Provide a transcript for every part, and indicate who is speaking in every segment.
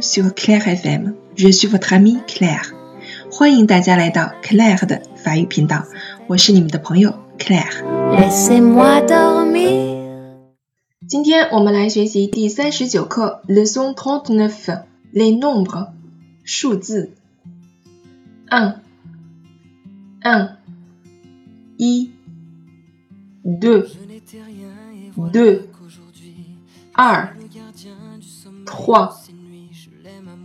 Speaker 1: Sur Claire FM, Reçu v e Tammy Claire，欢迎大家来到 Claire 的法语频道，我是你们的朋友 Claire。今天我们来学习第三十九课，Leçon trente-neuf, les nombres，数字。Un, un，一。Deux, deux，二。Trois。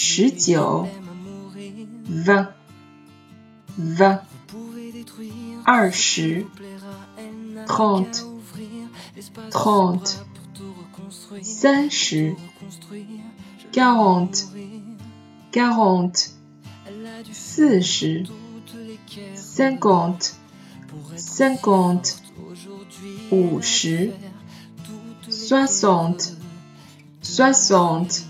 Speaker 1: 19 20 20 20 30 30 30 40 40 40 50 50 60 60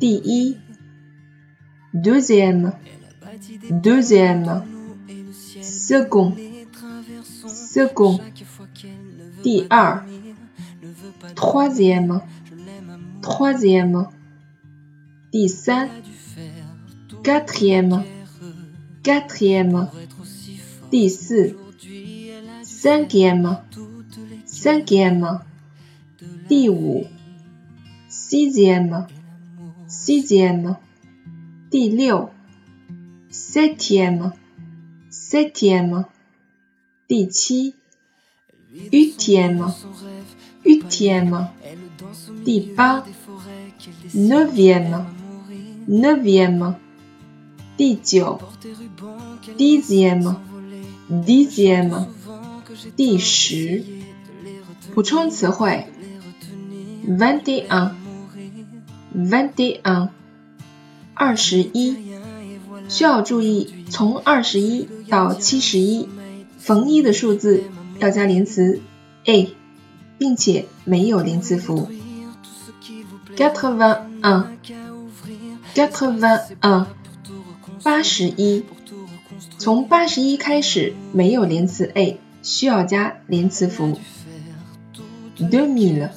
Speaker 1: Ti deuxième, deuxième second, second, 第二，troisième, troisième, troisième dix quatrième, quatrième dix-sept. cinquième, cinquième sixième sixième, Dixième. septième, septième, Dixième. huitième, huitième, dix pas, neuvième, neuvième, dix dixième, dixième, dix 10 vingt et un v e n d e on 二十一需要注意从二十一到七十一逢一的数字要加连词 a 并且没有连词符 get vend on get vend on 八十一从八十一开始没有连词 a 需要加连词符 do mi le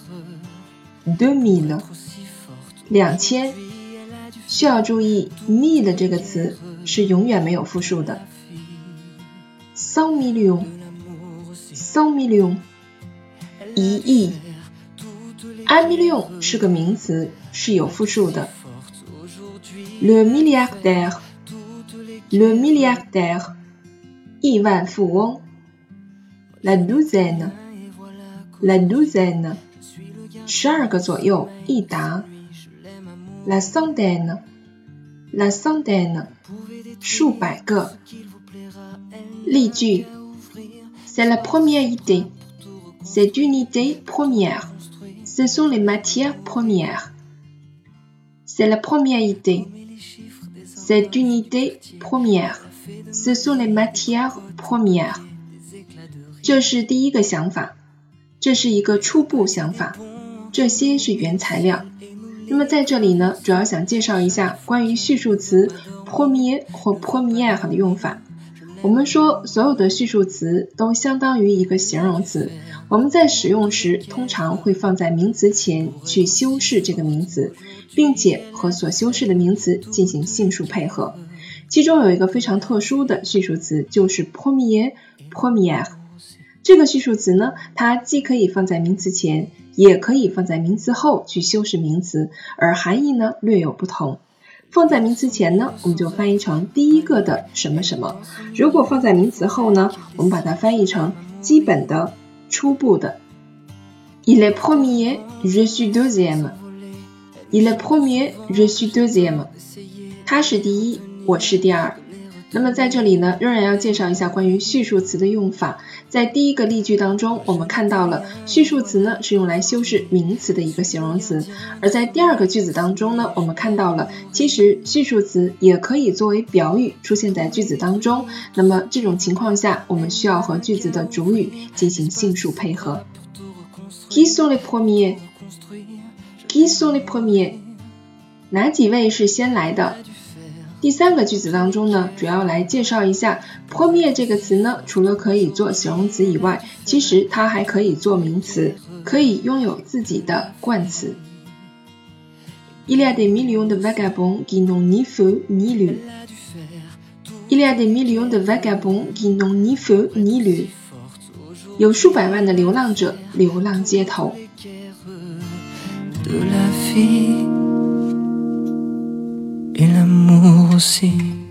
Speaker 1: do mi le 两千，需要注意 m e 的这个词是永远没有复数的。so million，so million，一亿。million 是个名词，是有复数的。le milliardaire，le milliardaire，万富翁。la douzaine，la douzaine，十二个左右，一沓。la centaine, la centaine, c'est la première idée. C'est unité première. Ce sont les matières premières. C'est la première idée. C'est unité première. Ce sont les matières premières. 这是第一个想法，这是一个初步想法，这些是原材料。那么在这里呢，主要想介绍一下关于序数词 p r o m r 或 p r o m i e r 的用法。我们说所有的序数词都相当于一个形容词，我们在使用时通常会放在名词前去修饰这个名词，并且和所修饰的名词进行性数配合。其中有一个非常特殊的序数词，就是 “promy” y p r o m i e r 这个序数词呢，它既可以放在名词前。也可以放在名词后去修饰名词，而含义呢略有不同。放在名词前呢，我们就翻译成第一个的什么什么；如果放在名词后呢，我们把它翻译成基本的、初步的。Il est premier, je suis deuxième. Il est premier, je suis deuxième. 他是第一，我是第二。那么在这里呢，仍然要介绍一下关于序数词的用法。在第一个例句当中，我们看到了序数词呢是用来修饰名词的一个形容词；而在第二个句子当中呢，我们看到了其实序数词也可以作为表语出现在句子当中。那么这种情况下，我们需要和句子的主语进行性数配合。Qui sont les premiers？Qui sont les premiers？哪几位是先来的？第三个句子当中呢，主要来介绍一下“破灭”这个词呢。除了可以做形容词以外，其实它还可以做名词，可以拥有自己的冠词。一两百 million de vagabond 给弄泥糊泥流，一两百 million 的 vagabond 给弄泥糊泥流。有数百万的流浪者流浪街头。
Speaker 2: se.